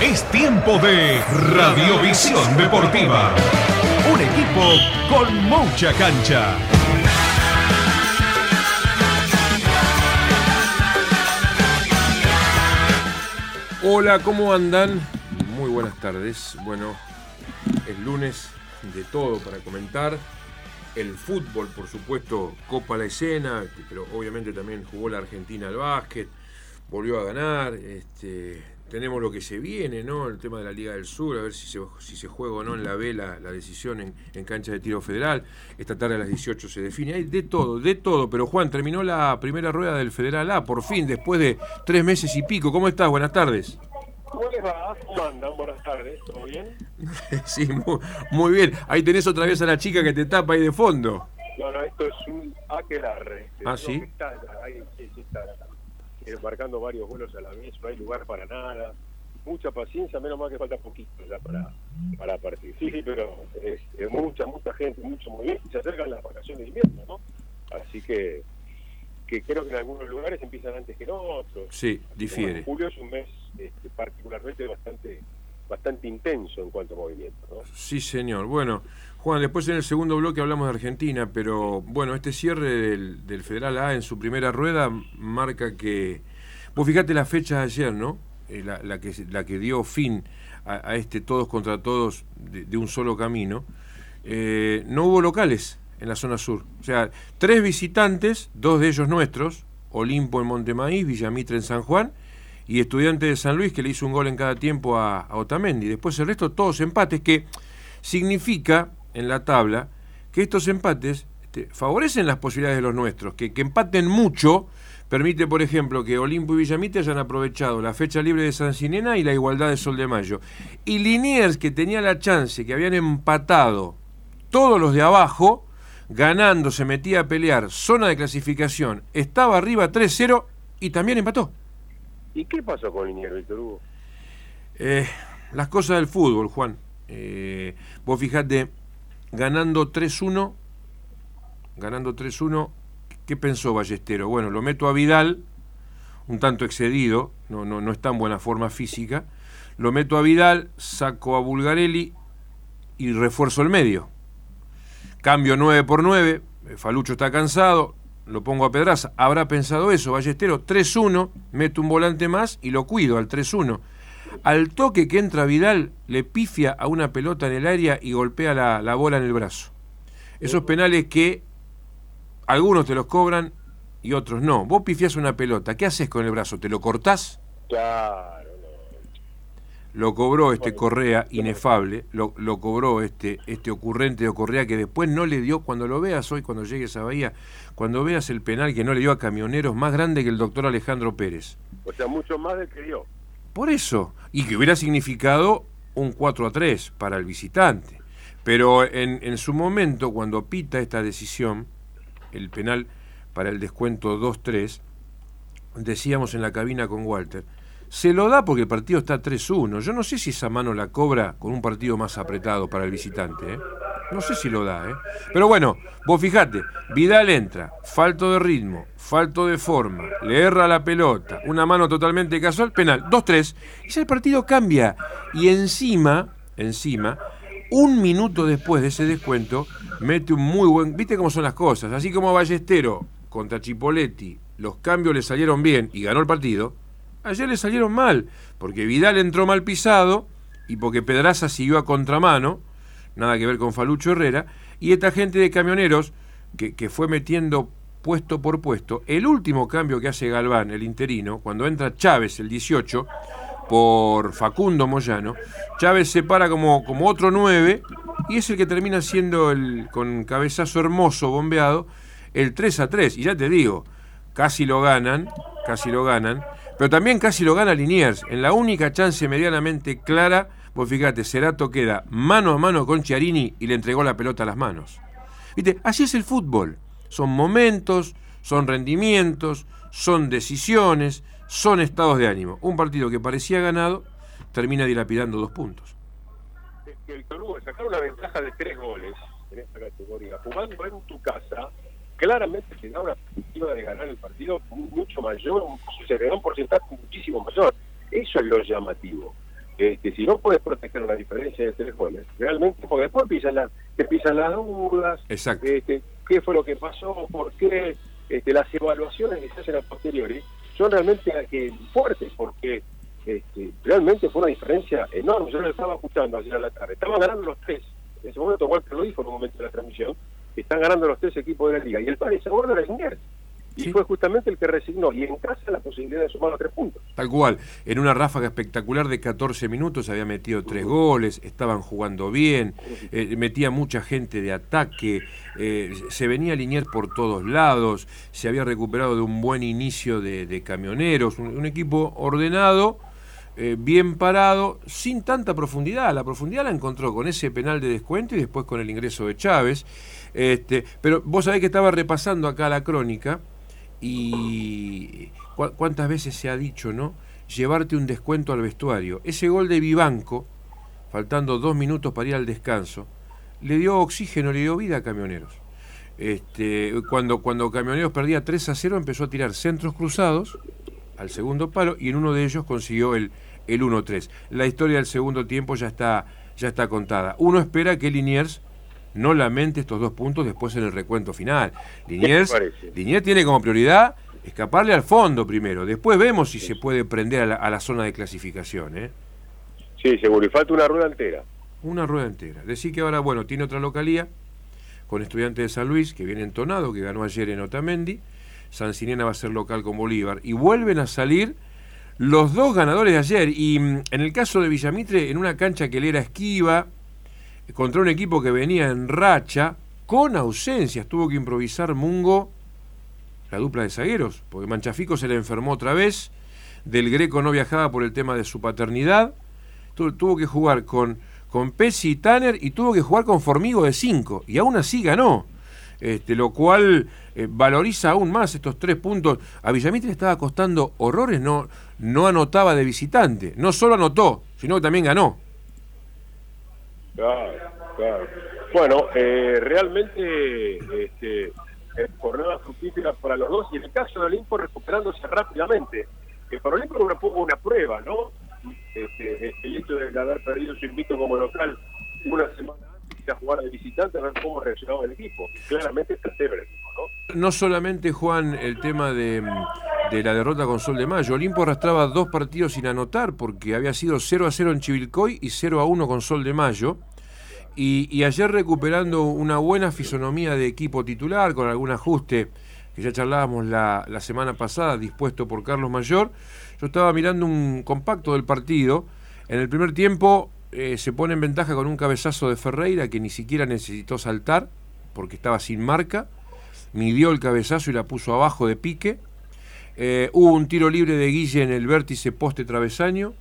Es tiempo de Radiovisión Deportiva. Un equipo con mucha cancha. Hola, ¿cómo andan? Muy buenas tardes. Bueno, es lunes de todo para comentar. El fútbol, por supuesto, copa la escena, pero obviamente también jugó la Argentina al básquet, volvió a ganar. Este, tenemos lo que se viene, ¿no? El tema de la Liga del Sur, a ver si se, si se juega o no en la B la, la decisión en, en, cancha de tiro federal. Esta tarde a las 18 se define. Hay de todo, de todo. Pero Juan, terminó la primera rueda del Federal A, por fin, después de tres meses y pico. ¿Cómo estás? Buenas tardes. ¿Cómo les va? ¿Cómo andan? Buenas tardes. ¿Todo bien? sí, muy, muy, bien. Ahí tenés otra vez a la chica que te tapa ahí de fondo. No, no, esto es un aquelarre. Ah, sí. Ahí, marcando varios vuelos a la vez, no hay lugar para nada. Mucha paciencia, menos mal que falta poquito ya para, para partir. Sí, sí, pero es, es mucha, mucha gente, mucho movimiento y se acercan las vacaciones de invierno, ¿no? Así que, que creo que en algunos lugares empiezan antes que en otros. Sí, difiere. julio es un mes este, particularmente bastante bastante intenso en cuanto a movimiento. ¿no? Sí, señor. Bueno, Juan, después en el segundo bloque hablamos de Argentina, pero bueno, este cierre del, Federal A en su primera rueda marca que... Vos fijate la fecha de ayer, ¿no? Eh, la, que, dio fin a, este todos contra todos de, de un solo camino. Eh, no hubo locales en la zona sur. O sea, tres visitantes, dos de ellos nuestros, Olimpo en Montemaíz, Villamitre en San Juan, y Estudiante de San Luis que le hizo un gol en cada tiempo a, a, Otamendi. Después el resto todos empates que significa en la tabla que estos empates este, favorecen las posibilidades de los nuestros, que, que, empaten mucho permite por ejemplo que Olimpo y Villamite hayan aprovechado la fecha libre de San Sinena y la igualdad de Sol de Mayo. Y Liniers que tenía la chance, que habían empatado todos los de abajo, ganando, se metía a pelear, zona de clasificación, estaba arriba 3-0 y también empató. ¿Y qué pasó con Liniers, Víctor Hugo? Eh, las cosas del fútbol, Juan. Eh, vos fijate, ganando 3-1, ganando 3-1, ¿qué pensó Ballestero? Bueno, lo meto a Vidal, un tanto excedido, no, no, no está en buena forma física, lo meto a Vidal, saco a Bulgarelli y refuerzo el medio. Cambio 9 por 9, Falucho está cansado, lo pongo a Pedraza. Habrá pensado eso, Ballestero, 3-1, meto un volante más y lo cuido al 3-1. Al toque que entra Vidal, le pifia a una pelota en el área y golpea la, la bola en el brazo. Esos penales que algunos te los cobran y otros no. Vos pifiás una pelota, ¿qué haces con el brazo? ¿Te lo cortás? Claro. Lo cobró este Correa, inefable, lo, lo, cobró este, este ocurrente de Correa que después no le dio, cuando lo veas hoy, cuando llegues a Bahía, cuando veas el penal que no le dio a camioneros más grande que el doctor Alejandro Pérez. O sea, mucho más del que dio. Por eso, y que hubiera significado un 4 a 3 para el visitante. Pero en, en su momento, cuando pita esta decisión, el penal para el descuento 2-3, decíamos en la cabina con Walter, se lo da porque el partido está 3-1. Yo no sé si esa mano la cobra con un partido más apretado para el visitante. ¿eh? No sé si lo da. ¿eh? Pero bueno, vos fijate, Vidal entra, falto de ritmo, falto de forma, le erra la pelota, una mano totalmente casual, penal, 2-3, y ya el partido cambia. Y encima, encima, un minuto después de ese descuento, mete un muy buen. ¿Viste cómo son las cosas? Así como Ballestero contra Chipoletti, los cambios le salieron bien y ganó el partido. Ayer le salieron mal, porque Vidal entró mal pisado y porque Pedraza siguió a contramano, nada que ver con Falucho Herrera, y esta gente de camioneros que, fue metiendo puesto por puesto, el último cambio que hace Galván, el interino, cuando entra Chávez, el 18, por Facundo Moyano, Chávez se para como, como otro 9 y es el que termina siendo el con cabezazo hermoso bombeado el 3 a 3 y ya te digo, casi lo ganan, casi lo ganan, Pero también casi lo gana Liniers. En la única chance medianamente clara, vos fíjate, Cerato queda mano a mano con Chiarini y le entregó la pelota a las manos. ¿Viste? Así es el fútbol. Son momentos, son rendimientos, son decisiones, son estados de ánimo. Un partido que parecía ganado termina dilapidando dos puntos. El Toluca sacar una ventaja de tres goles en esta categoría, jugando en tu casa, claramente se da una perspectiva de ganar el partido mucho mayor, se le da un porcentaje muchísimo mayor. Eso es lo llamativo. Este, si no puedes proteger una diferencia de tres goles, realmente, porque después pisan la, te pisan las dudas, Exacto. este, qué fue lo que pasó, por qué, este, las evaluaciones que se hacen a posteriori son realmente eh, fuertes, porque este, realmente fue una diferencia enorme. Yo lo estaba escuchando ayer a la tarde. Estaban ganando los tres. En ese momento, Walter lo dijo en un momento de la transmisión, están ganando los tres equipos de la liga. Y el padre ese gordo era Liniers. Y Sí. fue justamente el que resignó. Y en casa la posibilidad de sumar los tres puntos. Tal cual, en una ráfaga espectacular de 14 minutos había metido tres goles, estaban jugando bien, eh, metía mucha gente de ataque, eh, se venía a alinear por todos lados, se había recuperado de un buen inicio de, de camioneros, un, un equipo ordenado, eh, bien parado, sin tanta profundidad. La profundidad la encontró con ese penal de descuento y después con el ingreso de Chávez. Este, pero vos sabés que estaba repasando acá la crónica y cu- cuántas veces se ha dicho, ¿no? Llevarte un descuento al vestuario. Ese gol de Vivanco, faltando dos minutos para ir al descanso, le dio oxígeno, le dio vida a Camioneros. Este, cuando, cuando Camioneros perdía 3 a 0, empezó a tirar centros cruzados al segundo palo y en uno de ellos consiguió el, el 1-3. La historia del segundo tiempo ya está, ya está contada. Uno espera que Liniers no lamente estos dos puntos después en el recuento final. Liniers? Liniers tiene como prioridad escaparle al fondo primero. Después vemos si se puede prender a la, a la zona de clasificación. ¿eh? Sí, seguro. Y falta una rueda entera. Una rueda entera. Decir que ahora, bueno, tiene otra localía con Estudiantes de San Luis, que viene entonado, que ganó ayer en Otamendi. San Sinena va a ser local con Bolívar. Y vuelven a salir los dos ganadores de ayer. Y mm, en el caso de Villamitre, en una cancha que le era esquiva, contra un equipo que venía en racha, con ausencias. Tuvo que improvisar Mungo la dupla de zagueros, porque Manchafico se le enfermó otra vez. Del Greco no viajaba por el tema de su paternidad. Tu- tuvo que jugar con, con y Tanner y tuvo que jugar con Formigo de 5. Y aún así ganó. Este, lo cual eh, valoriza aún más estos tres puntos. A Villamitre le estaba costando horrores, no, no anotaba de visitante. No solo anotó, sino que también ganó. Claro, claro. Bueno, eh, realmente este, eh, jornada fructífera para los dos y en el caso de Olimpo recuperándose rápidamente. Que para Olimpo era una, una prueba, ¿no? Este, el hecho de haber perdido su invito como local una semana antes de jugar de visitante, a ver cómo reaccionaba el equipo. Claramente está cero el equipo, ¿no? No solamente, Juan, el tema de, de la derrota con Sol de Mayo. Olimpo arrastraba dos partidos sin anotar porque había sido 0 a 0 en Chivilcoy y 0 a 1 con Sol de Mayo. Y, ayer recuperando una buena fisonomía de equipo titular, con algún ajuste que ya charlábamos la, la semana pasada, dispuesto por Carlos Mayor, yo estaba mirando un compacto del partido. En el primer tiempo eh, se pone en ventaja con un cabezazo de Ferreira que ni siquiera necesitó saltar porque estaba sin marca. Midió el cabezazo y la puso abajo de pique. Eh, hubo un tiro libre de Guille en el vértice poste travesaño.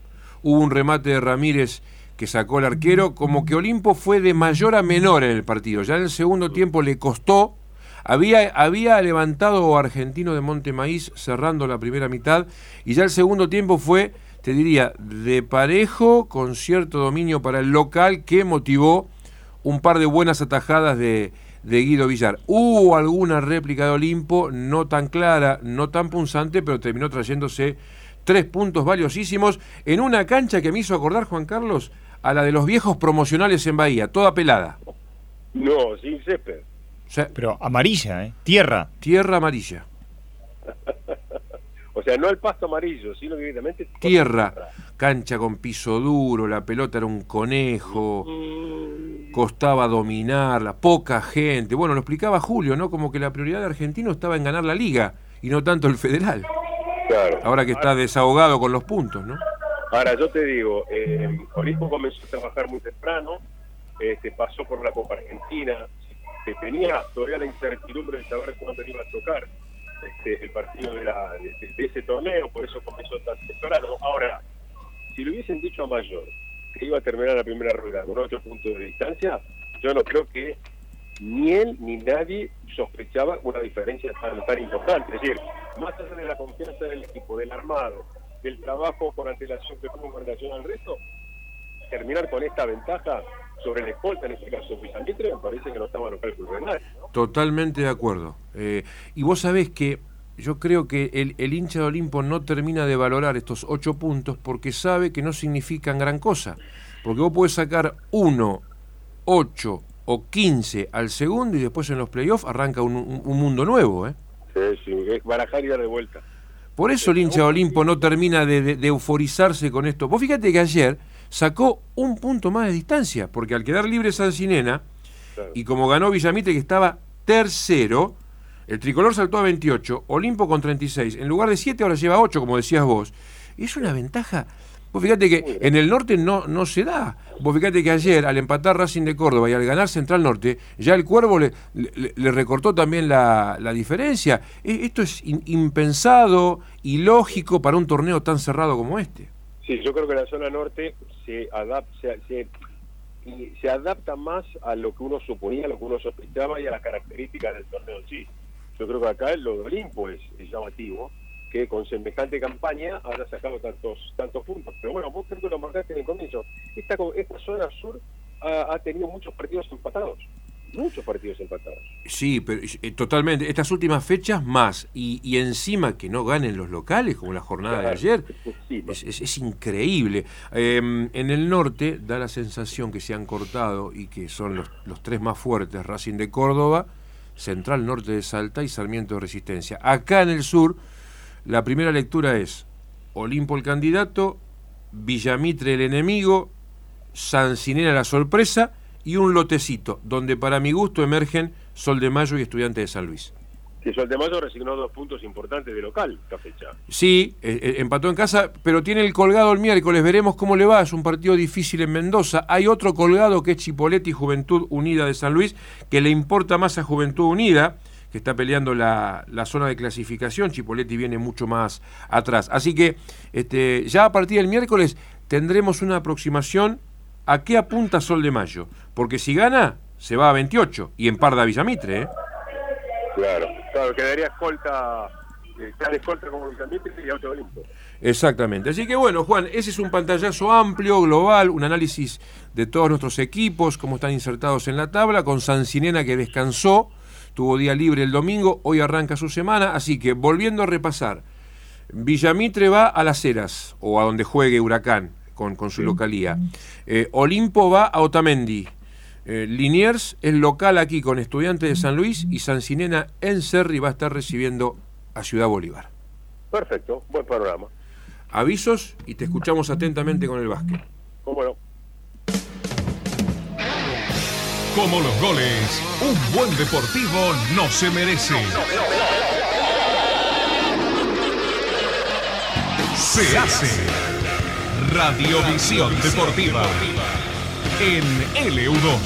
Hubo un remate de Ramírez que sacó el arquero. Como que Olimpo fue de mayor a menor en el partido. Ya en el segundo tiempo le costó. Había, había levantado Argentino de Montemaíz cerrando la primera mitad. Y ya el segundo tiempo fue, te diría, de parejo, con cierto dominio para el local que motivó un par de buenas atajadas de, de Guido Villar. Hubo alguna réplica de Olimpo, no tan clara, no tan punzante, pero terminó trayéndose tres puntos valiosísimos en una cancha que me hizo acordar, Juan Carlos, a la de los viejos promocionales en Bahía, toda pelada. No, sin césped. O sea, Pero amarilla, ¿eh? Tierra. tierra amarilla, O sea, no el pasto amarillo, sino que directamente... tierra, cancha con piso duro, la pelota era un conejo, costaba dominarla, poca gente. Bueno, lo explicaba Julio, ¿no? Como que la prioridad de Argentino estaba en ganar la liga y no tanto el federal. Claro. Ahora que está desahogado con los puntos, ¿no? Ahora, yo te digo, eh, comenzó a trabajar muy temprano, este, pasó por la Copa Argentina, se tenía todavía la incertidumbre de saber cuándo iba a tocar. este, el partido de, la, de ese torneo, por eso comenzó tan temprano. Ahora, si le hubiesen dicho a Mayor que iba a terminar la primera rueda con ocho puntos de distancia, yo no creo que ni él ni nadie sospechaba una diferencia tan, tan importante. Es decir, más allá de la confianza del equipo, del armado, del trabajo por antelación que tuvo con relación al resto, terminar con esta ventaja sobre el escolta, en este caso Pizamitre, me parece que no estaba en los cálculos. ¿no? Totalmente de acuerdo. Eh, y vos sabés que yo creo que el, el hincha de Olimpo no termina de valorar estos ocho puntos porque sabe que no significan gran cosa. Porque vos podés sacar uno, ocho o quince al segundo y después en los playoffs arranca un, un- un mundo nuevo. ¿eh? Sí, sí, es barajar y dar de vuelta. Por eso el hincha de Olimpo no termina de, de- de euforizarse con esto. Vos fíjate que ayer sacó un punto más de distancia, porque al quedar libre Sancinena, Claro. y como ganó Villamitre que estaba tercero, el tricolor saltó a 28, Olimpo con 36, en lugar de 7 ahora lleva 8, como decías vos. Es una ventaja. Vos fíjate que en el norte no, no se da. Vos fíjate que ayer, al empatar Racing de Córdoba y al ganar Central Norte, ya el Cuervo le, le- le recortó también la, la diferencia. E- Esto es in- impensado, ilógico para un torneo tan cerrado como este. Sí, yo creo que la zona norte se adapta, se, se- se adapta más a lo que uno suponía, a lo que uno sospechaba y a las características del torneo en sí. Yo creo que acá lo de Olimpo es, es llamativo, que con semejante campaña haya sacado tantos tantos puntos. Pero bueno, vos creo que lo marcaste en el comienzo. Esta, esta zona sur ha, ha tenido muchos partidos empatados. Muchos partidos empatados. Sí, pero eh, totalmente. Estas últimas fechas más. Y, y encima que no ganen los locales, como la jornada de ayer. Es, es- es increíble. Eh, en el norte da la sensación que se han cortado y que son los, los tres más fuertes, Racing de Córdoba, Central Norte de Salta y Sarmiento de Resistencia. Acá en el sur, la primera lectura es Olimpo el candidato, Villamitre el enemigo, Sancinena la sorpresa y un lotecito, donde para mi gusto emergen Sol de Mayo y Estudiante de San Luis. Que Sol de Mayo resignó dos puntos importantes de local esta fecha. Sí, eh, eh, empató en casa, pero tiene el colgado el miércoles. Veremos cómo le va. Es un partido difícil en Mendoza. Hay otro colgado que es Chipolete y Juventud Unida de San Luis, que le importa más a Juventud Unida, que está peleando la, la zona de clasificación. Chipolete viene mucho más atrás. Así que este, ya a partir del miércoles tendremos una aproximación a qué apunta Sol de Mayo. Porque si gana, se va a 28 y en Parda Villamitre. ¿eh? Claro, claro, quedaría escolta, eh, escolta como y auto Olimpo. Exactamente. Así que bueno, Juan, ese es un pantallazo amplio, global, un análisis de todos nuestros equipos, cómo están insertados en la tabla, con Sancinena que descansó, tuvo día libre el domingo, hoy arranca su semana, así que volviendo a repasar, Villamitre va a Las Heras, o a donde juegue Huracán, con, con su localía. Eh, Olimpo va a Otamendi. Eh, Liniers es local aquí con Estudiantes de San Luis y Sancinena en Cerri va a estar recibiendo a Ciudad Bolívar. Perfecto, buen panorama. Avisos y te escuchamos atentamente con el básquet. ¿Cómo Como los goles, un buen deportivo no se merece. Se hace Radiovisión Deportiva en LU2.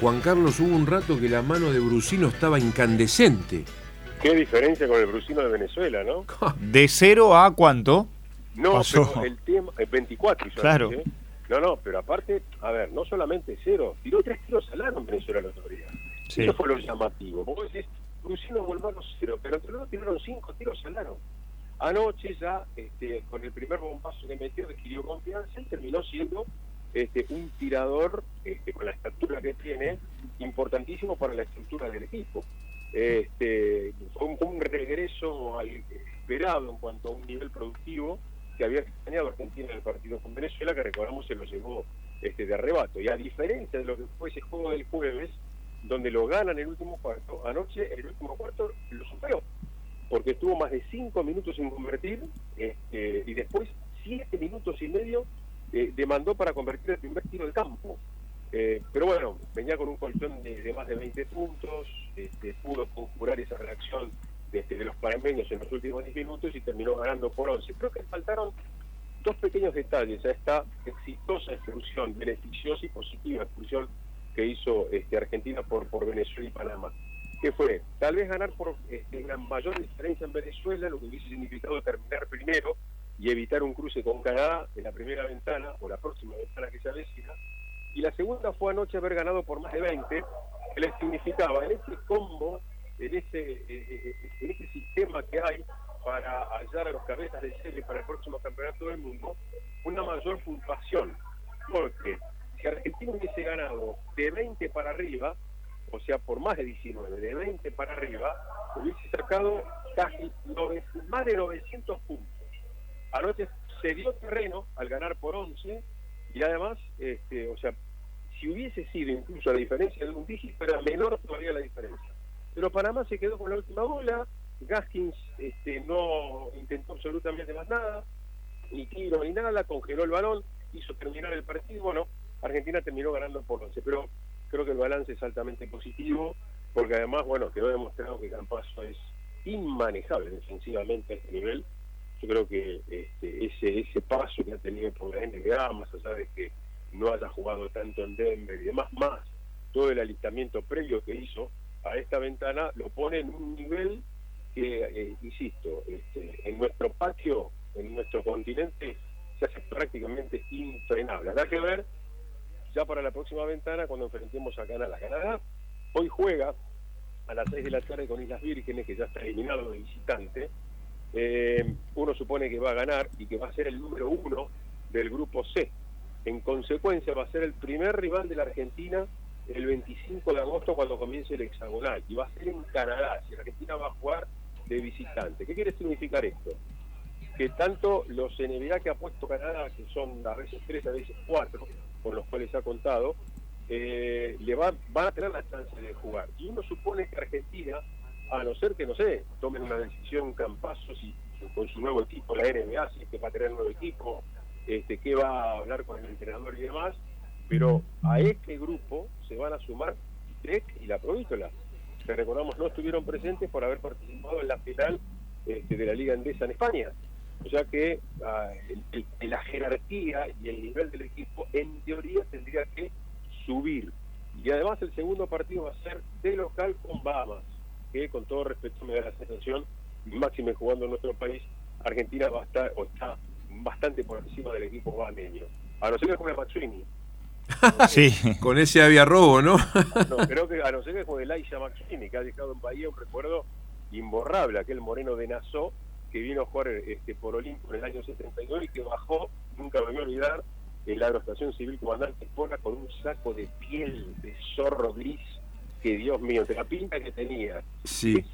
Juan Carlos, hubo un rato que la mano de Brusino estaba incandescente. Qué diferencia con el Brusino de Venezuela, ¿no? ¿De cero a cuánto? No, Pasó. pero el tema, el 24 hizo Claro. No, no, pero aparte, a ver, no solamente cero, tiró tres tiros al aro en Venezuela el otro día. Sí. Eso fue lo llamativo. Vos decís, Brusino los cero, pero entre los tiraron cinco tiros al aro. Anoche ya, este, con el primer bombazo que metió, adquirió confianza y terminó siendo este, un tirador este, con la estatura que tiene, importantísimo para la estructura del equipo. Este, un, un regreso al esperado en cuanto a un nivel productivo que había extrañado Argentina en el partido con Venezuela, que recordamos se lo llevó este, de arrebato. Y a diferencia de lo que fue ese juego del jueves, donde lo ganan el último cuarto, anoche el último cuarto lo superó, porque estuvo más de cinco minutos sin convertir este, y después siete minutos y medio eh, demandó para convertir el primer tiro del campo. Eh, pero bueno, venía con un colchón de, de más de 20 puntos, este, pudo conjurar esa reacción este, de los panameños en los últimos 10 minutos y terminó ganando por 11. Creo que faltaron dos pequeños detalles a esta exitosa excursión, beneficiosa y positiva excursión que hizo este, Argentina por, por Venezuela y Panamá. que fue? Tal vez ganar por este, una mayor diferencia en Venezuela, lo que hubiese significado terminar primero y evitar un cruce con Canadá en la primera ventana o la próxima ventana que se avecina. Y la segunda fue anoche haber ganado por más de 20, que le significaba en ese combo, en ese, eh, eh, en ese sistema que hay para hallar a los cabezas de serie para el próximo campeonato del mundo, una mayor puntuación. Porque si Argentina hubiese ganado de 20 para arriba, o sea, por más de 19, de 20 para arriba, hubiese sacado casi nove- más de 900 puntos. Anoche se dio terreno al ganar por 11 y además, este, o sea, si hubiese sido incluso la diferencia de un dígito, era menor todavía la diferencia. Pero Panamá se quedó con la última bola, Gaskins este, no intentó absolutamente más nada, ni tiro ni nada, congeló el balón, hizo terminar el partido, bueno, Argentina terminó ganando por 11, pero creo que el balance es altamente positivo, porque además, bueno, quedó demostrado que Campazo es inmanejable defensivamente a este nivel. Yo creo que este, ese, ese paso que ha tenido por la NBA, más allá de que no haya jugado tanto en Denver y demás, más todo el alistamiento previo que hizo a esta ventana, lo pone en un nivel que, eh, insisto, este, en nuestro patio, en nuestro continente, se hace prácticamente infrenable. Habrá que ver ya para la próxima ventana cuando enfrentemos a Canadá. Canadá hoy juega a las 6 de la tarde con Islas Vírgenes, que ya está eliminado de visitante. Eh, uno supone que va a ganar y que va a ser el número uno del grupo C. En consecuencia, va a ser el primer rival de la Argentina el 25 de agosto cuando comience el hexagonal. Y va a ser en Canadá. Si Argentina va a jugar de visitante. ¿Qué quiere significar esto? que tanto los NBA que ha puesto Canadá, que son a veces tres, a veces cuatro, con los cuales ha contado, eh, le va, van a tener la chance de jugar. Y uno supone que Argentina, a no ser que, no sé, tomen una decisión campazo si, con su nuevo equipo, la NBA, si es que va a tener nuevo equipo, este, que va a hablar con el entrenador y demás, pero a este grupo se van a sumar Tech y la Provítola, que recordamos no estuvieron presentes por haber participado en la final este, de la Liga Endesa en España. O sea que ah, el- el- la jerarquía y el nivel del equipo en teoría tendría que subir. Y además el segundo partido va a ser de local con Bahamas, que con todo respeto me da la sensación, máxime jugando en nuestro país, Argentina va a estar o está bastante por encima del equipo bahameño. A no ser que juegue Maxwini. Sí. Con ese había robo, ¿no? No, creo que a no ser que juegue Laisha Maxwini, que ha dejado en Bahía un recuerdo imborrable, aquel moreno de Nassau que vino a jugar este, por Olimpo en el año 72 y que bajó, nunca me voy a olvidar, en la aeroestación civil comandante Espora con un saco de piel de zorro gris que Dios mío, de la pinta que tenía. Sí.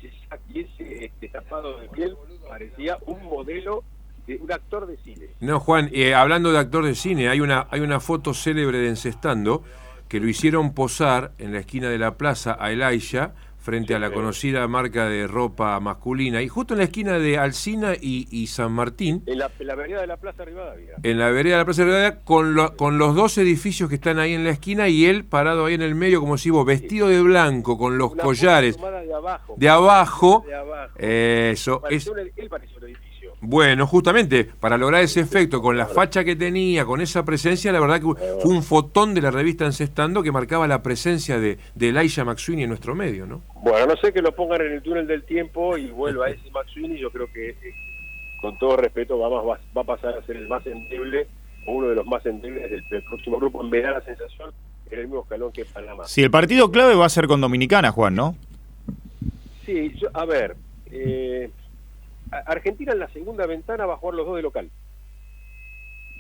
Y ese este, tapado de piel parecía un modelo de un actor de cine. No, Juan, eh, hablando de actor de cine, hay una, hay una foto célebre de Encestando que lo hicieron posar en la esquina de la plaza a Elisha frente a la conocida marca de ropa masculina y justo en la esquina de Alcina y, y San Martín, En la, en la vereda de la Plaza Rivadavia. en la vereda de la Plaza Rivadavia, con, lo- con los dos edificios que están ahí en la esquina y él parado ahí en el medio como si vos, vestido de blanco, con los Una collares de abajo. de abajo. De abajo. Eso, Pareció él pareció un edificio. Bueno, justamente para lograr ese efecto, con la facha que tenía, con esa presencia, la verdad que fue un fotón de la revista Encestando que marcaba la presencia de, de Elijah McSweeney en nuestro medio, ¿no? Bueno, no sé que lo pongan en el túnel del tiempo y vuelva ese Maxwini. Yo creo que, eh, con todo respeto, va, más- va, va a pasar a ser el más endeble o uno de los más endebles del, del próximo grupo. Me da la sensación en el mismo escalón que Panamá. Sí, el partido clave va a ser con Dominicana, Juan, ¿no? Sí, yo- a ver, eh, a- Argentina en la segunda ventana va a jugar los dos de local.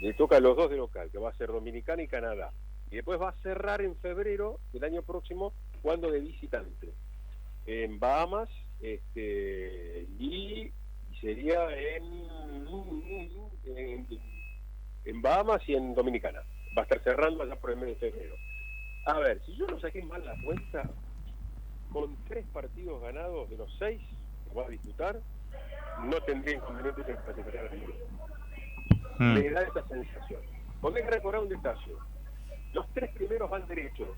Le toca a los dos de local, que va a ser Dominicana y Canadá. Y después va a cerrar en febrero del año próximo jugando de visitante. En Bahamas este, y sería en, en, en Bahamas y en Dominicana. Va a estar cerrando allá por el mes de febrero. A ver, si yo no saqué mal la cuenta, con tres partidos ganados de los seis que va a disputar, no tendría inconvenientes en clasificar al grupo. Mm. Me da esa sensación. Que recordar un detalle. Los tres primeros van derechos,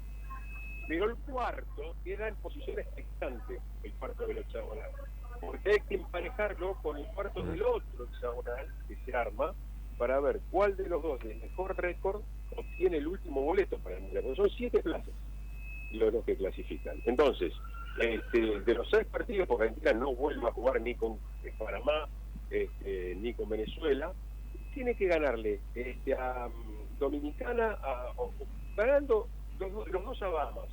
pero el cuarto queda en posición expectante, el cuarto del hexagonal. Porque hay que emparejarlo con el cuarto del otro hexagonal que se arma, para ver cuál de los dos de mejor récord obtiene el último boleto para el Mundial. Porque son siete plazas los que clasifican. Entonces, este, de los seis partidos, porque Argentina no vuelve a jugar ni con eh, Panamá este, ni con Venezuela, tiene que ganarle este, a mm, Dominicana, a- o- ganando los, do- los dos a Bahamas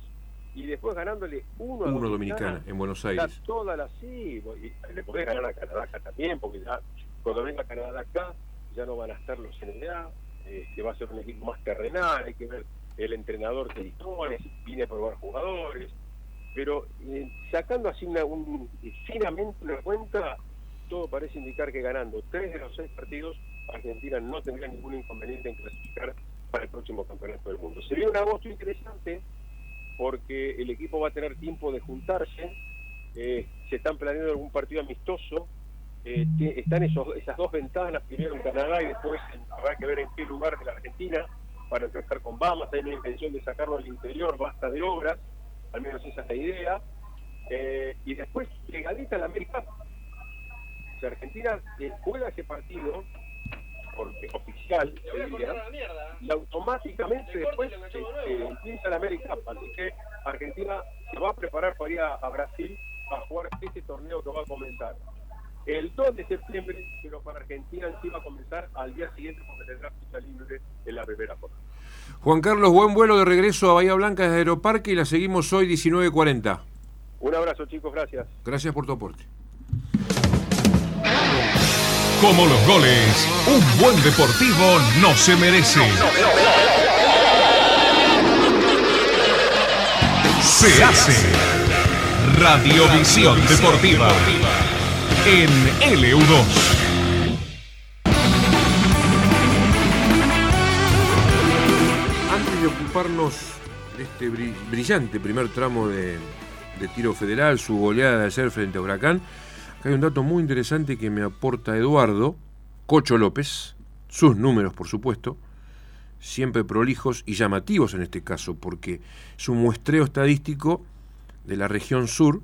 y después ganándole uno a Uno Dominicana, en Buenos Aires. toda la sí, y le podés ganar a Canadá acá también, porque ya cuando venga Canadá acá ya no van a estar los NBA, este, va a ser un equipo más terrenal, hay que ver el entrenador que dispone, viene a probar jugadores, pero eh, sacando así un, finamente una cuenta, todo parece indicar que ganando tres de los seis partidos, Argentina no tendría ningún inconveniente en clasificar para el próximo campeonato del mundo. Sería un agosto interesante porque el equipo va a tener tiempo de juntarse, eh, se están planeando algún partido amistoso, eh, están esas dos ventanas, primero en Canadá y después habrá que ver en qué lugar de la Argentina para empezar con Bahamas, hay una intención de sacarlo al interior, basta de obras, al menos esa es la idea, eh, y después pegadita a la América. O sea, Argentina eh, juega ese partido porque oficial, diría, y automáticamente después empieza la América. Así que Argentina se va a preparar para ir a, a Brasil a jugar este torneo que va a comenzar el 2 de septiembre, pero para Argentina sí va a comenzar al día siguiente porque tendrá ficha libre en la primera jornada. Juan Carlos, buen vuelo de regreso a Bahía Blanca desde Aeroparque y la seguimos hoy 19.40. Un abrazo chicos, gracias. Gracias por tu aporte. Como los goles, un buen deportivo no se merece. Se hace Radiovisión Deportiva en LU2. Antes de ocuparnos de este bri- brillante primer tramo de, tiro federal, su goleada de ayer frente a Huracán, acá hay un dato muy interesante que me aporta Eduardo Cocho López, sus números por supuesto, siempre prolijos y llamativos en este caso, porque es un muestreo estadístico de la región sur.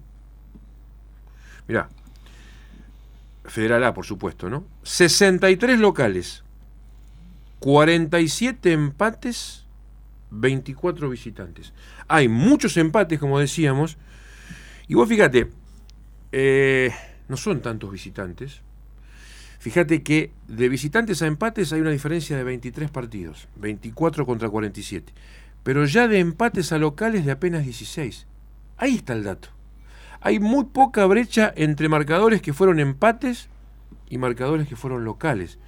Mirá, Federal A por supuesto, ¿no? 63 locales, 47 empates, 24 visitantes. Hay muchos empates, como decíamos, y vos fíjate, eh, no son tantos visitantes. Fíjate que de visitantes a empates hay una diferencia de 23 partidos, 24 contra 47. Pero ya de empates a locales de apenas 16. Ahí está el dato. Hay muy poca brecha entre marcadores que fueron empates y marcadores que fueron locales.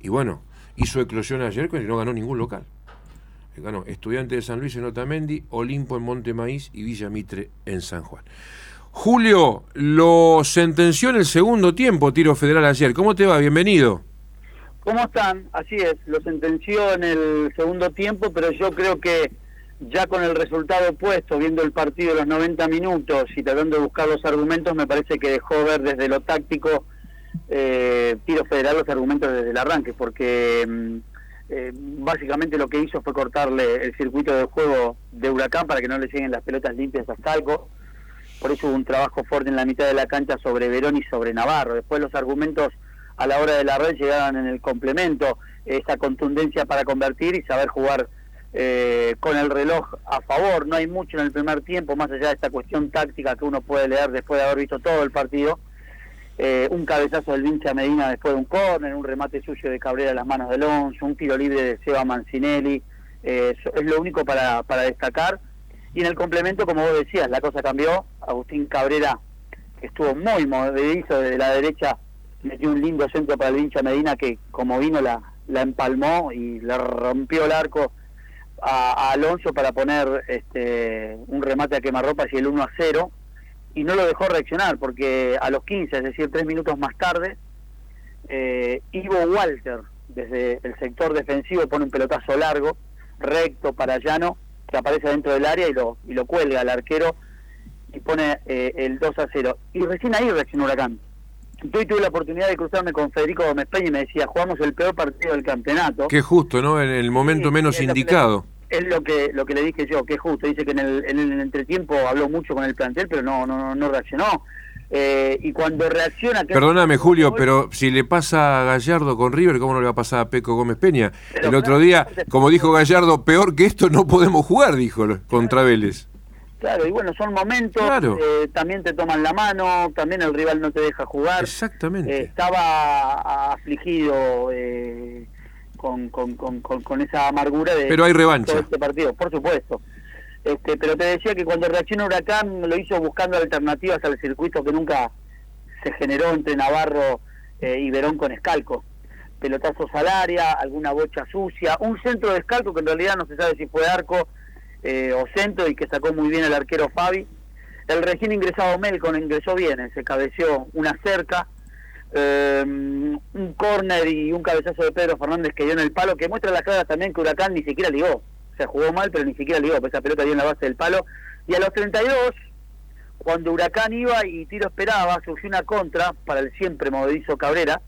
Y bueno, hizo eclosión ayer cuando no ganó ningún local. Ganó Estudiante de San Luis en Otamendi, Olimpo en Monte Maíz y Villa Mitre en San Juan. Julio, lo sentenció en el segundo tiempo Tiro Federal ayer. ¿Cómo te va? Bienvenido. ¿Cómo están? Así es, lo sentenció en el segundo tiempo, pero yo creo que ya con el resultado puesto, viendo el partido los 90 minutos y tratando de buscar los argumentos, me parece que dejó ver desde lo táctico eh, Tiro Federal los argumentos desde el arranque, porque mm, eh, básicamente lo que hizo fue cortarle el circuito de juego de Huracán para que no le lleguen las pelotas limpias a Talco. Por eso hubo un trabajo fuerte en la mitad de la cancha sobre Verón y sobre Navarro. Después los argumentos a la hora de la red llegaban en el complemento, esa contundencia para convertir y saber jugar eh, con el reloj a favor. No hay mucho en el primer tiempo, más allá de esta cuestión táctica que uno puede leer después de haber visto todo el partido. Eh, un cabezazo del Vincha Medina después de un córner, un remate sucio de Cabrera a las manos de Alonso, un tiro libre de Seba Mancinelli. Eh, es lo único para, para destacar. Y en el complemento, como vos decías, la cosa cambió. Agustín Cabrera, que estuvo muy movedizo desde la derecha, metió un lindo centro para el hincha Medina que como vino la, la empalmó y le rompió el arco a, Alonso para poner este, un remate a quemarropas y el 1 a 0 y no lo dejó reaccionar porque a los 15, es decir, tres minutos más tarde, eh, Ivo Walter desde el sector defensivo pone un pelotazo largo, recto para llano, que aparece dentro del área y lo, y lo cuelga al arquero y pone eh, el 2 a 0. Y recién ahí reaccionó Huracán. Hoy tuve la oportunidad de cruzarme con Federico Gómez Peña y me decía, jugamos el peor partido del campeonato. Qué justo, ¿no? En el momento Sí, menos es le- indicado. Es lo que lo que le dije yo, que es justo. Dice que en el, en el entretiempo habló mucho con el plantel, pero no no, no reaccionó. Eh, y cuando reacciona... Perdóname, Julio, pero si le pasa a Gallardo con River, ¿cómo no le va a pasar a Peco Gómez Peña? Pero El otro día, como dijo Gallardo, peor que esto no podemos jugar, dijo contra Vélez. Claro, y bueno, son momentos, Claro. eh, también te toman la mano, también el rival no te deja jugar. Exactamente. Eh, estaba afligido eh, con, con, con, con- con esa amargura de Pero hay revancha. todo este partido, por supuesto. Este, pero te decía que cuando reacciona Huracán lo hizo buscando alternativas al circuito que nunca se generó entre Navarro eh, y Verón con Escalco. Pelotazos al área, alguna bocha sucia, un centro de Escalco que en realidad no se sabe si fue arco eh, o centro y que sacó muy bien el arquero Fabi. El recién ingresado Melcon ingresó bien, eh, se cabeció una cerca, eh, un córner y un cabezazo de Pedro Fernández que dio en el palo, que muestra las claras también que Huracán ni siquiera ligó. Se jugó mal, pero ni siquiera ligó, pues esa pelota dio en la base del palo. Y a los 32, cuando Huracán iba y Tiro esperaba, surgió una contra para el siempre movedizo Cabrera,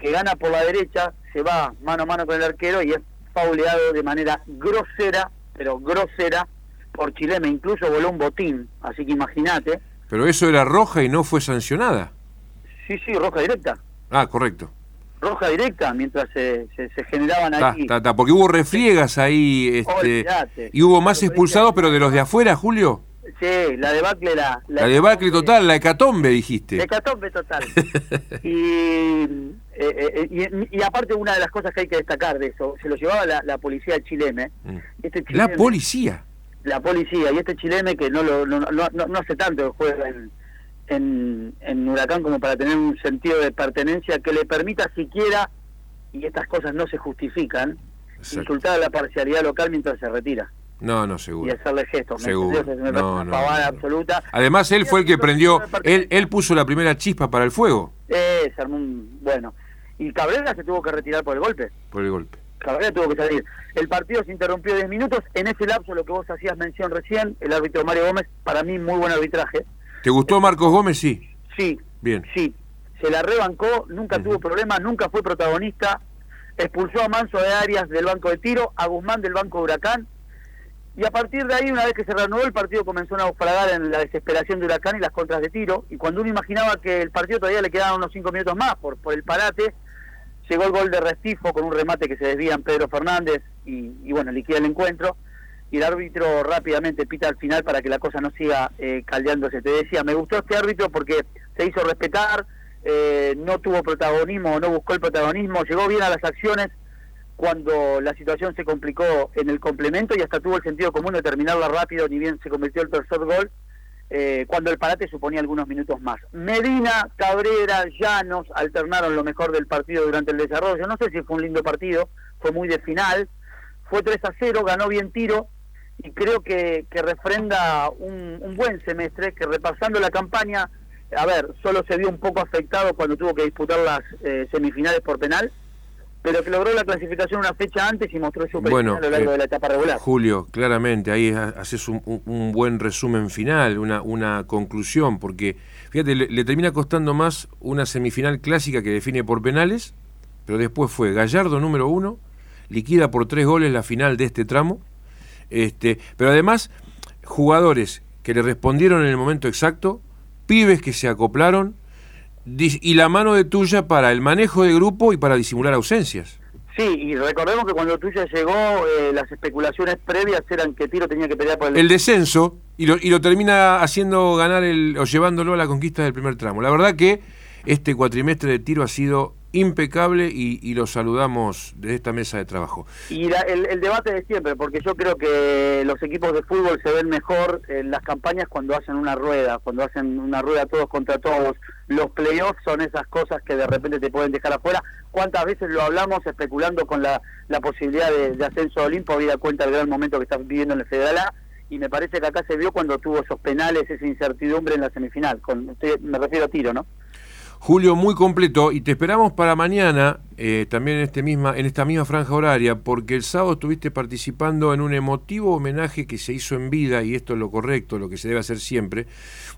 que gana por la derecha, se va mano a mano con el arquero y es fauleado de manera grosera, pero grosera, por Chileme, incluso voló un botín, así que imagínate. Pero eso era roja y no fue sancionada. Sí, sí, roja directa, Ah, correcto. roja directa, mientras se, se, se generaban Ta, ahí. ta, ta, porque hubo refriegas ahí este, y hubo más expulsados, pero de los de afuera, Julio. Sí, la debacle, la... La debacle total, la hecatombe, dijiste. De hecatombe total. y, eh, eh, y, y aparte una de las cosas que hay que destacar de eso, se lo llevaba la, la policía chileme. Mm. Este La chileme- policía. la policía y este chileme que no lo no, no, no, no hace tanto que juega en, en, en Huracán como para tener un sentido de pertenencia que le permita siquiera, y estas cosas no se justifican, Exacto. insultar a la parcialidad local mientras se retira No, no, y seguro. hacerle gestos. ¿me Seguro. Me parece No, una no, pavada no. absoluta. Además, él fue el que prendió, él, él puso la primera chispa para el fuego Eh, se armó un- bueno. Y Cabrera se tuvo que retirar por el golpe. por el golpe. Cabrera tuvo que salir. El partido se interrumpió 10 minutos. En ese lapso, lo que vos hacías mención recién, el árbitro Mario Gómez, para mí muy buen arbitraje. ¿Te gustó Marcos Gómez? Sí. Sí, Bien. sí. Se la rebancó, nunca tuvo problemas, nunca fue protagonista. Expulsó a Manso de Arias del banco de tiro, a Guzmán del banco de Huracán. Y a partir de ahí, una vez que se reanudó, el partido comenzó a naufragar en la desesperación de Huracán y las contras de tiro. Y cuando uno imaginaba que el partido todavía le quedaban unos 5 minutos más por, por el parate, llegó el gol de Restifo con un remate que se desvía en Pedro Fernández y, y bueno, liquida el encuentro. Y el árbitro rápidamente pita al final para que la cosa no siga eh, caldeándose. Te decía, me gustó este árbitro porque se hizo respetar, eh, no tuvo protagonismo, no buscó el protagonismo, llegó bien a las acciones cuando la situación se complicó en el complemento y hasta tuvo el sentido común de terminarla rápido, ni bien se convirtió el tercer gol, eh, cuando el parate suponía algunos minutos más. Medina, Cabrera, Llanos alternaron lo mejor del partido durante el desarrollo. No sé si fue un lindo partido, fue muy de final, fue 3 a 0, ganó bien tiro y creo que, que refrenda un, buen semestre, que repasando la campaña, a ver, solo se vio un poco afectado cuando tuvo que disputar las eh, semifinales por penal, pero que logró la clasificación una fecha antes y mostró su Bueno, a lo largo eh, de la etapa regular. Julio, claramente, ahí ha- haces un, un- buen resumen final, una, una conclusión, porque fíjate, le, le termina costando más una semifinal clásica que define por penales, pero después fue Gallardo número uno, liquida por tres goles la final de este tramo, este, pero además jugadores que le respondieron en el momento exacto, pibes que se acoplaron, y la mano de tuya para el manejo de grupo y para disimular ausencias. Sí, y recordemos que cuando Tuya llegó, eh, las especulaciones previas eran que Tiro tenía que pelear por el... el descenso y lo, y lo termina haciendo ganar el, o llevándolo a la conquista del primer tramo. La verdad que este cuatrimestre de tiro ha sido impecable y, y lo saludamos desde esta mesa de trabajo. Y la- el, el debate de siempre, porque yo creo que los equipos de fútbol se ven mejor en las campañas cuando hacen una rueda, cuando hacen una rueda todos contra todos. Los playoffs son esas cosas que de repente te pueden dejar afuera. ¿Cuántas veces lo hablamos especulando con la, la posibilidad de, de ascenso a Olimpo, habida cuenta del gran momento que está viviendo en el Federal A? Y me parece que acá se vio cuando tuvo esos penales, esa incertidumbre en la semifinal. Con, me refiero a tiro, ¿no? Julio, muy completo y te esperamos para mañana, eh, también en, este misma, en esta misma franja horaria, porque el sábado estuviste participando en un emotivo homenaje que se hizo en vida, y esto es lo correcto, lo que se debe hacer siempre,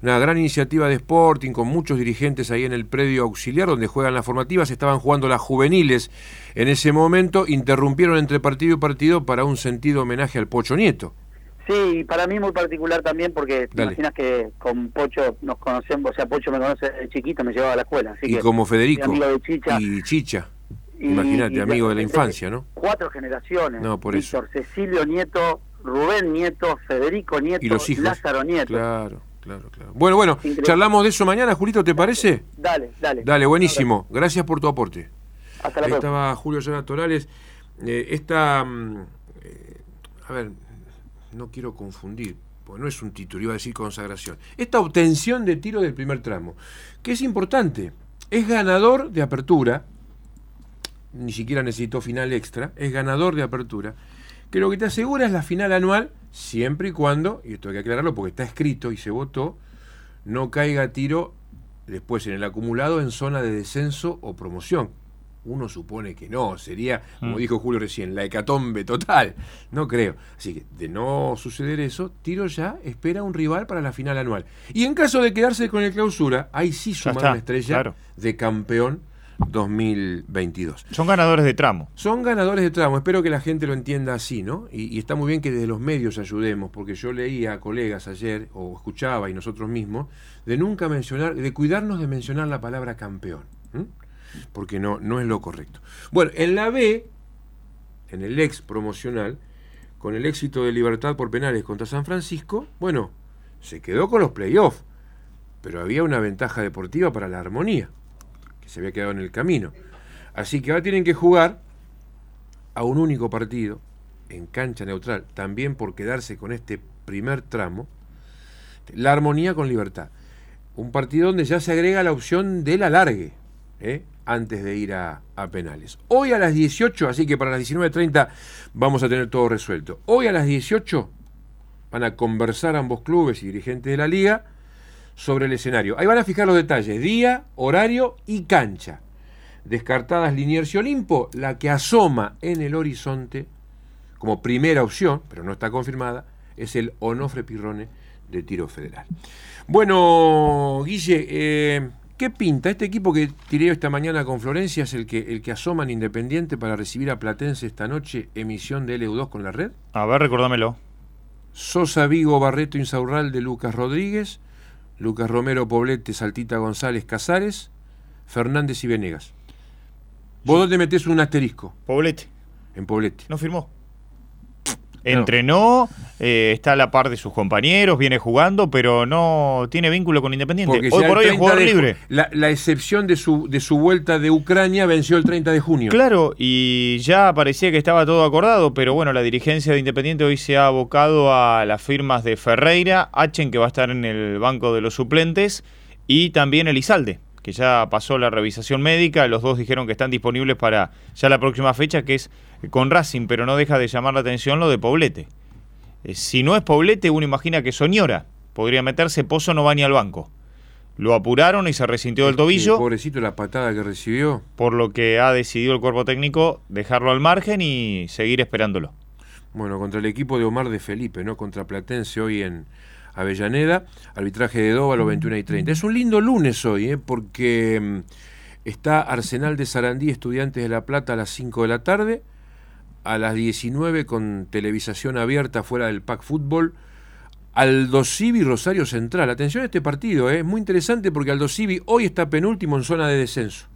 una gran iniciativa de Sporting con muchos dirigentes ahí en el predio auxiliar donde juegan las formativas, estaban jugando las juveniles en ese momento, interrumpieron entre partido y partido para un sentido homenaje al Pocho Nieto. Sí, para mí muy particular también porque te Dale. imaginas que con Pocho nos conocemos, o sea, Pocho me conoce desde chiquito, me llevaba a la escuela. Así Y que como Federico amigo de Chicha. y Chicha. Y- Imagínate, y amigo de la infancia, ¿no? Cuatro generaciones. No, por eso. Víctor, Cecilio Nieto, Rubén Nieto, Federico Nieto, Y los hijos. Lázaro Nieto. Claro, claro, claro. Bueno, bueno, Increíble. charlamos de eso mañana, Julito, ¿te parece? Dale, dale. Dale, buenísimo. Gracias por tu aporte. Hasta la Ahí próxima. estaba Julio Llana Torales. Eh, esta, mm, eh, a ver, no quiero confundir, porque no es un título, iba a decir consagración. Esta obtención de tiro del primer tramo, que es importante, es ganador de apertura, ni siquiera necesitó final extra, es ganador de apertura, que lo que te asegura es la final anual, siempre y cuando, y esto hay que aclararlo porque está escrito y se votó, no caiga tiro después en el acumulado en zona de descenso o promoción. Uno supone que no, sería, como Mm. dijo Julio recién, la hecatombe total. No creo. Así que de no suceder eso, Tiro ya espera un rival para la final anual. Y en caso de quedarse con el clausura, ahí sí Ya suma está, una estrella claro. de campeón 2022. Son ganadores de tramo. Son ganadores de tramo, espero que la gente lo entienda así, ¿no? Y, y está muy bien que desde los medios ayudemos, porque yo leía a colegas ayer, o escuchaba y nosotros mismos, de nunca mencionar, de cuidarnos de mencionar la palabra campeón. Porque no, no es lo correcto. Bueno, en la B, en el ex promocional, con el éxito de Libertad por penales contra San Francisco, bueno, se quedó con los playoffs, pero había una ventaja deportiva para la armonía, que se había quedado en el camino. Así que ahora tienen que jugar a un único partido en cancha neutral, también por quedarse con este primer tramo, la armonía con libertad. Un partido donde ya se agrega la opción del alargue, ¿eh? Antes de ir a, penales. Hoy a las 18, así que para las 19.30 vamos a tener todo resuelto. Hoy a las 18 van a conversar ambos clubes y dirigentes de la liga sobre el escenario. Ahí van a fijar los detalles, día, horario y cancha. Descartadas Liniers y Olimpo, la que asoma en el horizonte como primera opción, pero no está confirmada, es el Onofre Pirrone de tiro federal. Bueno, Guille, eh, ¿qué pinta? Este equipo que tiré esta mañana con Florencia es el que, el que asoma en Independiente para recibir a Platense esta noche, emisión de LU2 con la red. A ver, recordámelo. Sosa, Vigo, Barreto, Insaurralde, Lucas Rodríguez, Lucas Romero, Poblete, Saltita González, Casares, Fernández y Venegas. ¿Vos dónde metés un asterisco? Poblete. En Poblete. No firmó. Entrenó, eh, está a la par de sus compañeros, viene jugando, pero no tiene vínculo con Independiente. Porque hoy por hoy es 30 jugador de libre. La, la excepción de su, de su vuelta de Ucrania venció el 30 de junio. Claro, y ya parecía que estaba todo acordado, pero bueno, la dirigencia de Independiente hoy se ha abocado a las firmas de Ferreira, Achen, que va a estar en el banco de los suplentes, y también Elizalde, que ya pasó la revisación médica. Los dos dijeron que están disponibles para ya la próxima fecha, que es con Racing, pero no deja de llamar la atención lo de Poblete. Eh, Si no es Poblete, uno imagina que Soñora podría meterse, Pozo no va ni al banco. Lo apuraron y se resintió del tobillo pobrecito la patada que recibió. por lo que ha decidido el cuerpo técnico dejarlo al margen y seguir esperándolo. Bueno, contra el equipo de Omar de Felipe, ¿no? Contra Platense hoy en Avellaneda. Arbitraje de Dóvalo, 21 y 30. Es un lindo lunes hoy, ¿eh? Porque mm, está Arsenal de Sarandí, Estudiantes de La Plata a las 5 de la tarde. A las 19 con televisación abierta fuera del Pack Fútbol. Aldo Civi Rosario Central. Atención a este partido, ¿eh? es muy interesante porque Aldo Civi hoy está penúltimo en zona de descenso.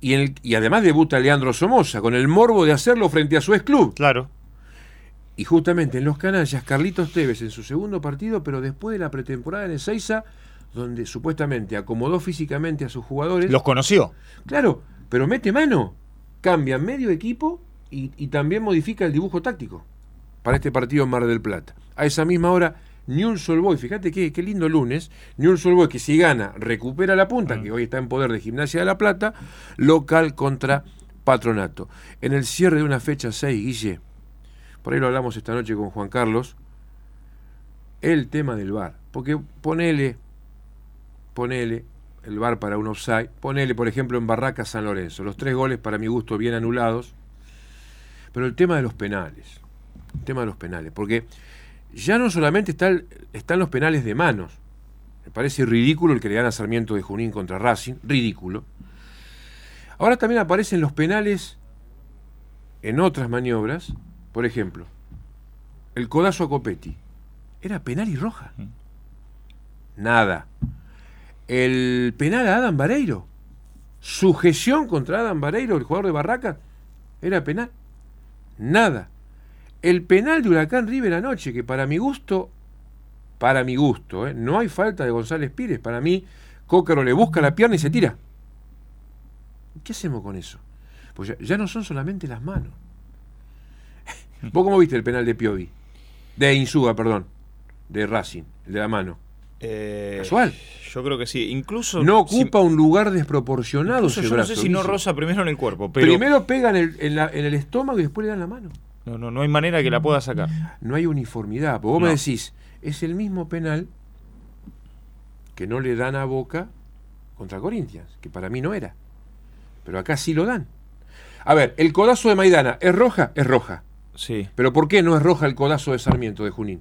Y, en el- y además debuta Leandro Somoza con el morbo de hacerlo frente a su ex club. Claro. Y justamente en los canallas, Carlitos Tevez en su segundo partido, pero después de la pretemporada en Ezeiza, donde supuestamente acomodó físicamente a sus jugadores. Los conoció. Claro, pero mete mano, cambia medio equipo y, y también modifica el dibujo táctico para este partido en Mar del Plata. A esa misma hora, Newell's Boys, fíjate qué, qué lindo lunes, Newell's Boys que si gana recupera la punta, que hoy está en poder de Gimnasia de la Plata, local contra Patronato. En el cierre de una fecha 6, Guille, por ahí lo hablamos esta noche con Juan Carlos, el tema del VAR, porque ponele, ponele el VAR para un offside, ponele por ejemplo en Barraca San Lorenzo, los tres goles para mi gusto bien anulados, pero el tema de los penales, el tema de los penales, porque ya no solamente están los penales de manos, me parece ridículo el que le dan a Sarmiento de Junín contra Racing, ridículo. Ahora también aparecen los penales en otras maniobras, por ejemplo, el codazo a Copetti. Era penal y roja. Nada. El penal a Adam Vareiro. Sujeción contra Adam Vareiro, el jugador de Barraca. Era penal. Nada. El penal de Huracán River anoche, que para mi gusto, para mi gusto, ¿eh? no hay falta de González Pires. Para mí, Cócaro le busca la pierna y se tira. ¿Qué hacemos con eso? Pues ya, ya no son solamente las manos. ¿Vos cómo viste el penal de Piovi? De Insúa, perdón. De Racing, el de la mano. Eh, Casual. Yo creo que sí. Incluso. No si- ocupa un lugar desproporcionado ese yo no sé si no roza primero en el cuerpo. Pero Primero pega en el, en la- en el estómago y después le dan la mano. no, no, no hay manera que la pueda sacar. No hay uniformidad. Porque vos No. me decís, es el mismo penal que no le dan a Boca contra Corinthians, que para mí no era. Pero acá sí lo dan. A ver, el codazo de Maidana, ¿es roja? Es roja. Sí. Pero ¿por qué no es roja el codazo de Sarmiento de Junín?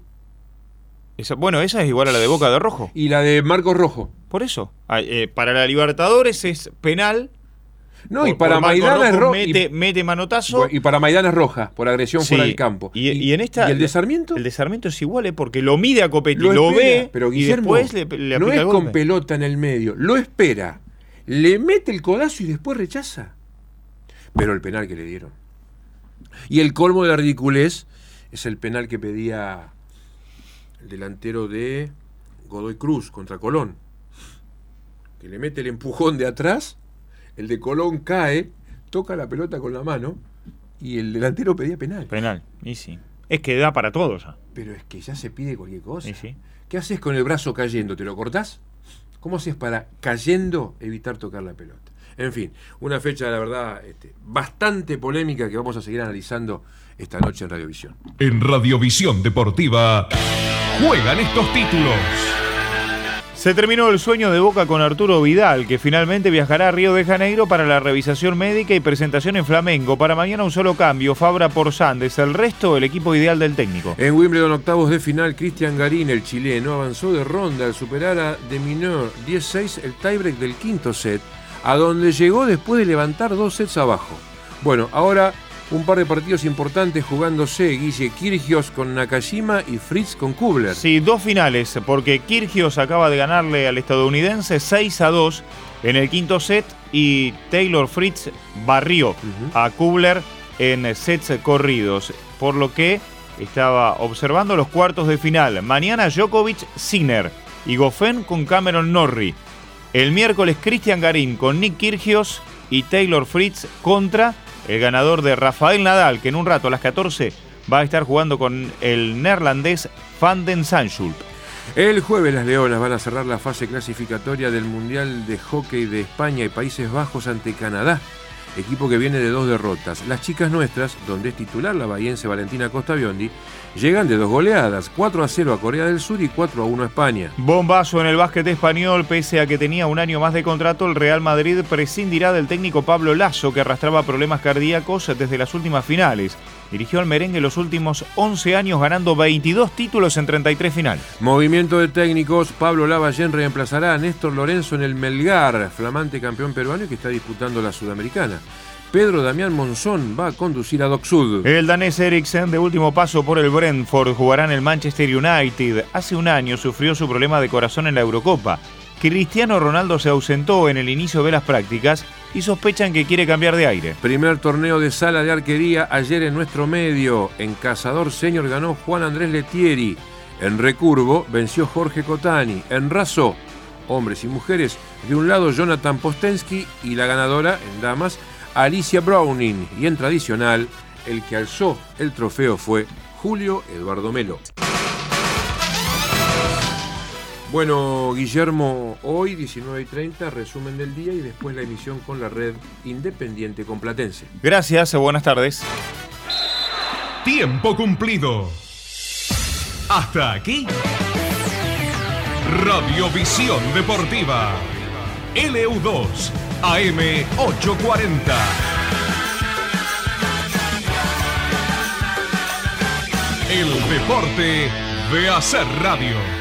Esa- bueno, esa es igual a la de Boca de Rojo. Y la de Marcos Rojo. Por eso. Ah, eh, para la Libertadores es penal. No, y para Maidana es roja. Mete, mete manotazo. Y para Maidana es roja, por agresión Sí. fuera del campo. Y, y en esta. ¿y el de Sarmiento? El de Sarmiento es igual, ¿eh? porque lo mide a Copetti, lo, espera, ve pero y Guillermo, después le, le no es con pelota en el medio, lo espera, le mete el codazo y después rechaza. Pero el penal que le dieron. Y el colmo de la ridiculez es el penal que pedía el delantero de Godoy Cruz contra Colón. Que le mete el empujón de atrás, el de Colón cae, toca la pelota con la mano y el delantero pedía penal. Penal, y sí. Es que da para todos. ya. Pero es que ya se pide cualquier cosa. Y sí. ¿Qué haces con el brazo cayendo? ¿Te lo cortás? ¿Cómo haces para cayendo evitar tocar la pelota? En fin, una fecha, la verdad, este, bastante polémica que vamos a seguir analizando esta noche en Radiovisión. En Radiovisión Deportiva juegan estos títulos. Se terminó el sueño de Boca con Arturo Vidal, que finalmente viajará a Río de Janeiro para la revisión médica y presentación en Flamengo. Para mañana un solo cambio, Fabra por Sandes, el resto el equipo ideal del técnico. En Wimbledon octavos de final, Cristian Garín, el chileno, avanzó de ronda al superar a De Mineur 10-6 el tiebreak del quinto set, a donde llegó después de levantar dos sets abajo. Bueno, ahora un par de partidos importantes jugándose Guille Kirgios con Nakajima y Fritz con Kubler. Sí, dos finales, porque Kirgios acaba de ganarle al estadounidense 6 a 2 en el quinto set y Taylor Fritz barrió a Kubler en sets corridos, por lo que estaba observando los cuartos de final. Mañana Djokovic Sinner y Goffin con Cameron Norrie. El miércoles Cristian Garín con Nick Kirgios y Taylor Fritz contra el ganador de Rafael Nadal, que en un rato a las 14 va a estar jugando con el neerlandés Van den Zandschulp. El jueves las Leonas van a cerrar la fase clasificatoria del Mundial de Hockey de España y Países Bajos ante Canadá, equipo que viene de dos derrotas. Las chicas nuestras, donde es titular la bahiense Valentina Costa Biondi, llegan de dos goleadas, 4 a 0 a Corea del Sur y 4 a 1 a España. Bombazo en el básquet español, pese a que tenía un año más de contrato, el Real Madrid prescindirá del técnico Pablo Lasso, que arrastraba problemas cardíacos desde las últimas finales. Dirigió al merengue los últimos 11 años, ganando 22 títulos en 33 finales. Movimiento de técnicos, Pablo Lavallén reemplazará a Néstor Lorenzo en el Melgar, flamante campeón peruano y que está disputando la Sudamericana. Pedro Damián Monzón va a conducir a Doc Sud. El danés Eriksen, de último paso por el Brentford, jugará en el Manchester United. Hace un año sufrió su problema de corazón en la Eurocopa. Cristiano Ronaldo se ausentó en el inicio de las prácticas y sospechan que quiere cambiar de aire. Primer torneo de sala de arquería ayer en nuestro medio. En Cazador Senior ganó Juan Andrés Letieri. En Recurvo venció Jorge Cotani. En Razo, hombres y mujeres, de un lado Jonathan Postensky y la ganadora en damas Alicia Browning. Y en tradicional, el que alzó el trofeo fue Julio Eduardo Melo. Bueno, Guillermo, hoy 19 y 30, resumen del día y después la emisión con la red Independiente Complatense. Gracias, buenas tardes. Tiempo cumplido. Hasta aquí. Radiovisión Deportiva. LU2 AM840. El deporte de hacer radio.